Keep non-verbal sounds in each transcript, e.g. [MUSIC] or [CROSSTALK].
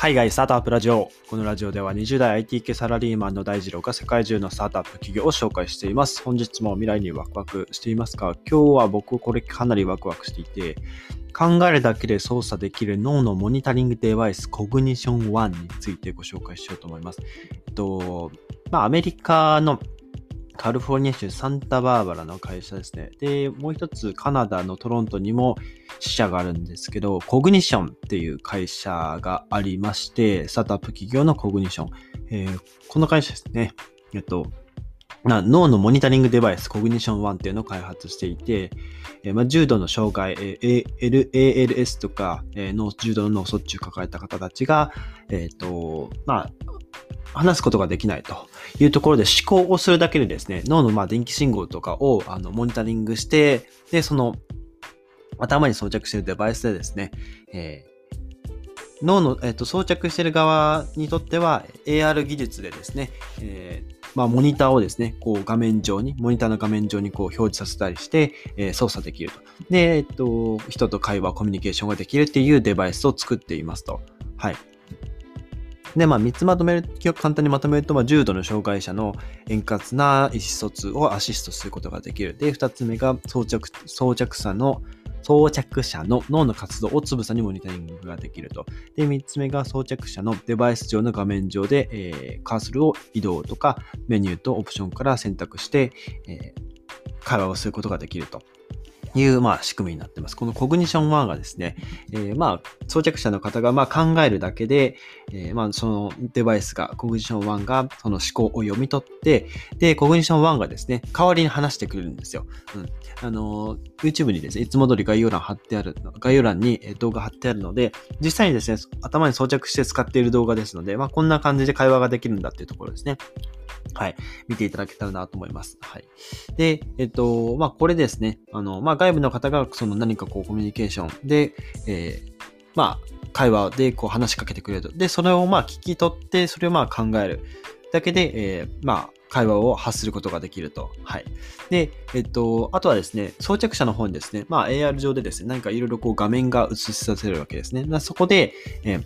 海外スタートアップラジオ。このラジオでは20代 IT 系サラリーマンの大二郎が世界中のスタートアップ企業を紹介しています。本日も未来にワクワクしていますか？今日は僕これかなりワクワクしていて、考えるだけで操作できる脳のモニタリングデバイスコグニション1についてご紹介しようと思います。えっと、まあアメリカのカリフォルニア州サンタバーバラの会社ですね。で、もう一つカナダのトロントにも支社があるんですけど、コグニションっていう会社がありまして、スタートアップ企業のコグニション。えー、この会社ですね。えっと、脳のモニタリングデバイス、コグニション1っていうのを開発していて、えー、まあ、重度の障害、えー、ALS とか、えー、脳重度の脳卒中を抱えた方たちが、えっ、と、まあ、話すことができないというところで思考をするだけでですね、脳のまあ電気信号とかをあのモニタリングして、で、その頭に装着しているデバイスでですね、えー、脳の、えーと、装着している側にとっては AR 技術でですね、えーまあ、モニターをですね、こう画面上に、モニターの画面上にこう表示させたりして、えー、操作できると。で、えっと、人と会話、コミュニケーションができるっていうデバイスを作っていますと。はい。で、まあ、3つまとめる、簡単にまとめると、まあ、重度の障害者の円滑な意思疎通をアシストすることができる。で、2つ目が装着、装着者の装着者の脳の活動をつぶさにモニタリングができると。で、3つ目が装着者のデバイス上の画面上で、えー、カーソルを移動とかメニューとオプションから選択して、えー、会話をすることができると。いう、まあ、仕組みになってます。このコグニション1がですね、えー、まあ、装着者の方が、まあ、考えるだけで、えー、まあ、そのデバイスが、コグニション1が、その思考を読み取って、で、コグニション1がですね、代わりに話してくれるんですよ。うん。あの、YouTube にですね、いつも通り概要欄貼ってある、概要欄に動画貼ってあるので、実際にですね、頭に装着して使っている動画ですので、まあ、こんな感じで会話ができるんだっていうところですね。はい。見ていただけたらなと思います。はい。で、えっと、まあ、これですね。あの、まあ、外部の方が、その何かこう、コミュニケーションで、えー、まあ、会話でこう話しかけてくれると。で、それをまあ聞き取って、それをまあ考えるだけで、えー、まあ、会話を発することができると。はい。で、えっと、あとはですね、装着者の方にですね、まあ AR 上でですね、何かいろいろこう画面が映しさせるわけですね。そこで、えー、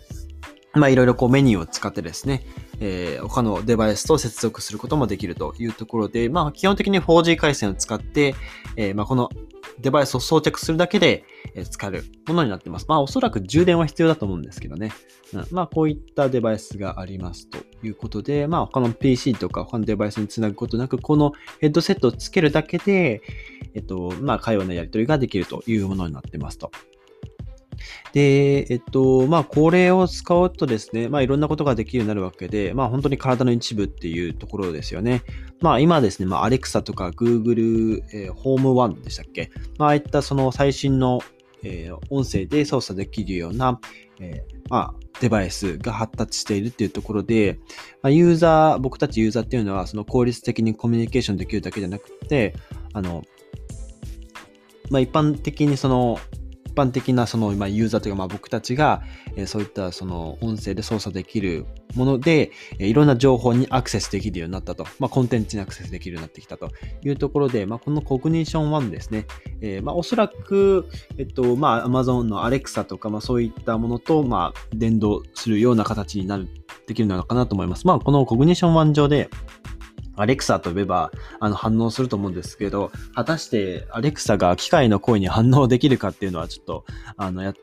まあいろいろこうメニューを使ってですね、えー、他のデバイスと接続することもできるというところで、まあ基本的に 4G 回線を使って、えー、まあこのデバイスを装着するだけで使えるものになっています。まあおそらく充電は必要だと思うんですけどね。うん、まあこういったデバイスがありますということで、まあ他の PC とか他のデバイスにつなぐことなく、このヘッドセットをつけるだけで、えっと、まあ会話のやり取りができるというものになってますと。で、えっと、まあ、これを使うとですね、まあ、いろんなことができるようになるわけで、まあ、本当に体の一部っていうところですよね。まあ、今ですね、まあ、Alexa とか Google、えー、Home One でしたっけ？まあ、ああいったその最新の、えー、音声で操作できるような、えー、まあ、デバイスが発達しているっていうところで、まあ、ユーザー、僕たちユーザーっていうのは、その効率的にコミュニケーションできるだけじゃなくて、あの、まあ、一般的にその、一般的なその、ま、ユーザーというか、まあ、僕たちが、え、そういったその音声で操作できるもので、え、いろんな情報にアクセスできるようになったと。まあ、コンテンツにアクセスできるようになってきたというところで、まあ、このコグニション1ですね。えー、まあ、おそらく、えっと、まあ、Amazon の Alexa とか、まあ、そういったものと、まあ、連動するような形になる、できるのかなと思います。まあ、このコグニション1上で、アレクサと呼べばあの反応すると思うんですけど、果たしてアレクサが機械の声に反応できるかっていうのはちょっと、あの、やっ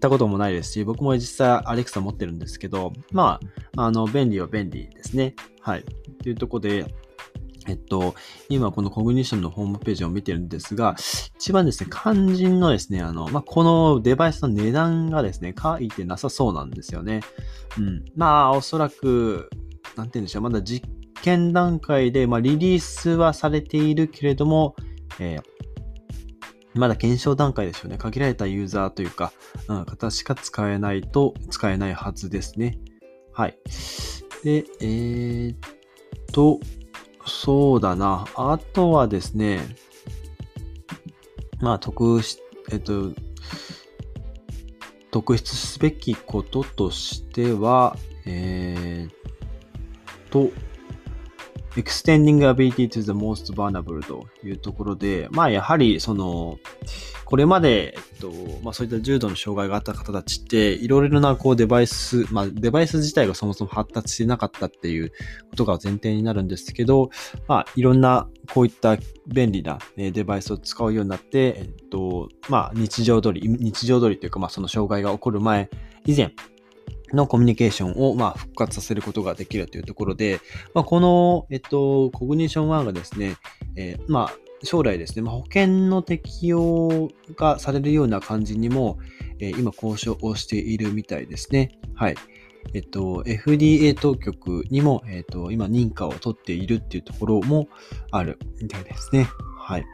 たこともないですし、僕も実際アレクサ持ってるんですけど、まあ、あの、便利は便利ですね。はい。というとこで、えっと、今このコグニションのホームページを見てるんですが、一番ですね、肝心のですね、あの、まあ、このデバイスの値段がですね、書いてなさそうなんですよね。うん。まあ、おそらく、なんて言うんでしょう、まだ実験段階で、まあ、リリースはされているけれども、えー、まだ検証段階ですよね。限られたユーザーというか、うん、方しか使えないと使えないはずですね。はい。で、えー、っと、そうだな。あとはですね、まあ、特、えっと、特筆すべきこととしては、えー、っと、extending ability to the most vulnerable というところで、まあやはりその、これまでえっと、まあそういった重度の障害があった方たちって、いろいろなこうデバイス、まあデバイス自体がそもそも発達してなかったっていうことが前提になるんですけど、まあいろんなこういった便利なデバイスを使うようになって、えっと、まあ日常通り、日常通りというかまあその障害が起こる前、以前、のコミュニケーションを、まあ、復活させることができるというところで、まあ、この、えっと、コグニション1がですね、えー、まあ、将来ですね、まあ、保険の適用がされるような感じにも、えー、今交渉をしているみたいですね。はい。えっと、FDA 当局にも、えっと、今認可を取っているっていうところもあるみたいですね。はい。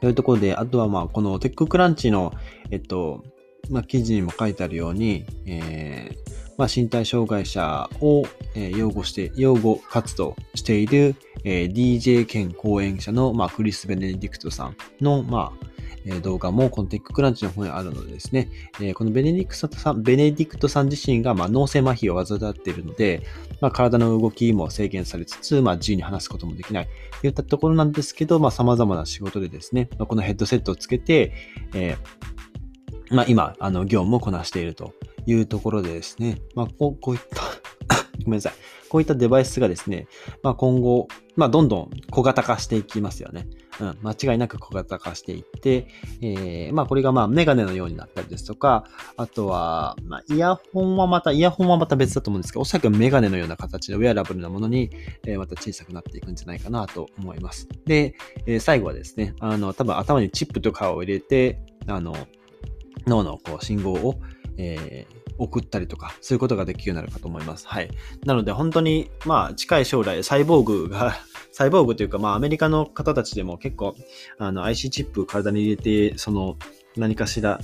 というところで、あとはまあ、このテッククランチの、えっと、まあ、記事にも書いてあるように、えー、まあ、身体障害者を、え擁護して、擁護活動している、えー、DJ 兼講演者の、まあ、クリス・ベネディクトさんの、まあ、え動画もこのテッククランチの方にあるのでですね、えこのベネディクトさん、ベネディクトさん自身が、ま脳性麻痺を患っているので、まあ、体の動きも制限されつつ、まあ、自由に話すこともできない。といったところなんですけど、まあ、様々な仕事でですね、まこのヘッドセットをつけて、えー、まあ、今、あの、業務をこなしているというところでですね、まあ、こうこういった [LAUGHS] ごめんなさい。こういったデバイスがですね、まあ、今後、まあ、どんどん小型化していきますよね。うん、間違いなく小型化していって、えー、まあ、これがまあ、メガネのようになったりですとか、あとは、まあ、イヤホンはまた、イヤホンはまた別だと思うんですけど、おそらくメガネのような形でウェアラブルなものに、えー、また小さくなっていくんじゃないかなと思います。で、えー、最後はですね、あの、多分頭にチップとかを入れて、あの、脳のこう信号を、えー、送ったりとか、そういうことができるようになるかと思います。はい。なので本当に、まあ近い将来、サイボーグが [LAUGHS] サイボーグというか、まあアメリカの方たちでも結構、あの IC チップ体に入れて、その何かしら、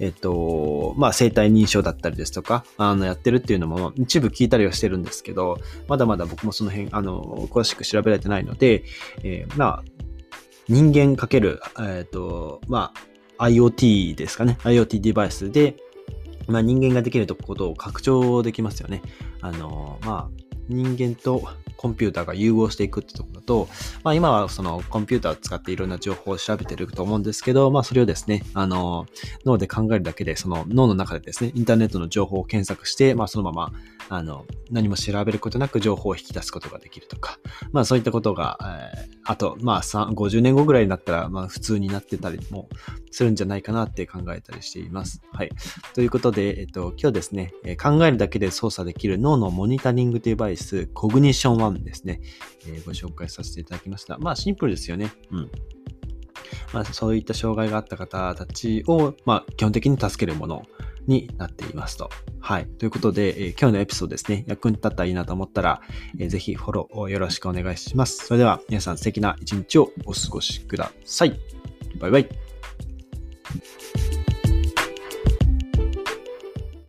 えっと、まあ、生体認証だったりですとか、あの、やってるっていうのも、一部聞いたりはしてるんですけど、まだまだ僕もその辺、あの、詳しく調べられてないので、えー、まあ、人間かける、えっと、まあ、IoT ですかね。IoT デバイスで、まあ、人間ができることを拡張できますよね。あの、まあ、人間とコンピューターが融合していくってところだと、まあ今はそのコンピューターを使っていろんな情報を調べてると思うんですけど、まあそれをですね、あの、脳で考えるだけで、その脳の中でですね、インターネットの情報を検索して、まあそのまま、あの、何も調べることなく情報を引き出すことができるとか、まあそういったことが、えー、あと、まあ50年後ぐらいになったら、まあ普通になってたりもするんじゃないかなって考えたりしています。はい。ということで、えっと、今日ですね、考えるだけで操作できる脳のモニタリングデバイス、コグニション1ですね、えー、ご紹介させていただきました。まあシンプルですよね。うん。まあそういった障害があった方たちを、まあ基本的に助けるものになっていますと。はい。ということで、えー、今日のエピソードですね、役に立ったらいいなと思ったら、えー、ぜひフォローをよろしくお願いします。それでは皆さん素敵な一日をお過ごしください。バイバイ。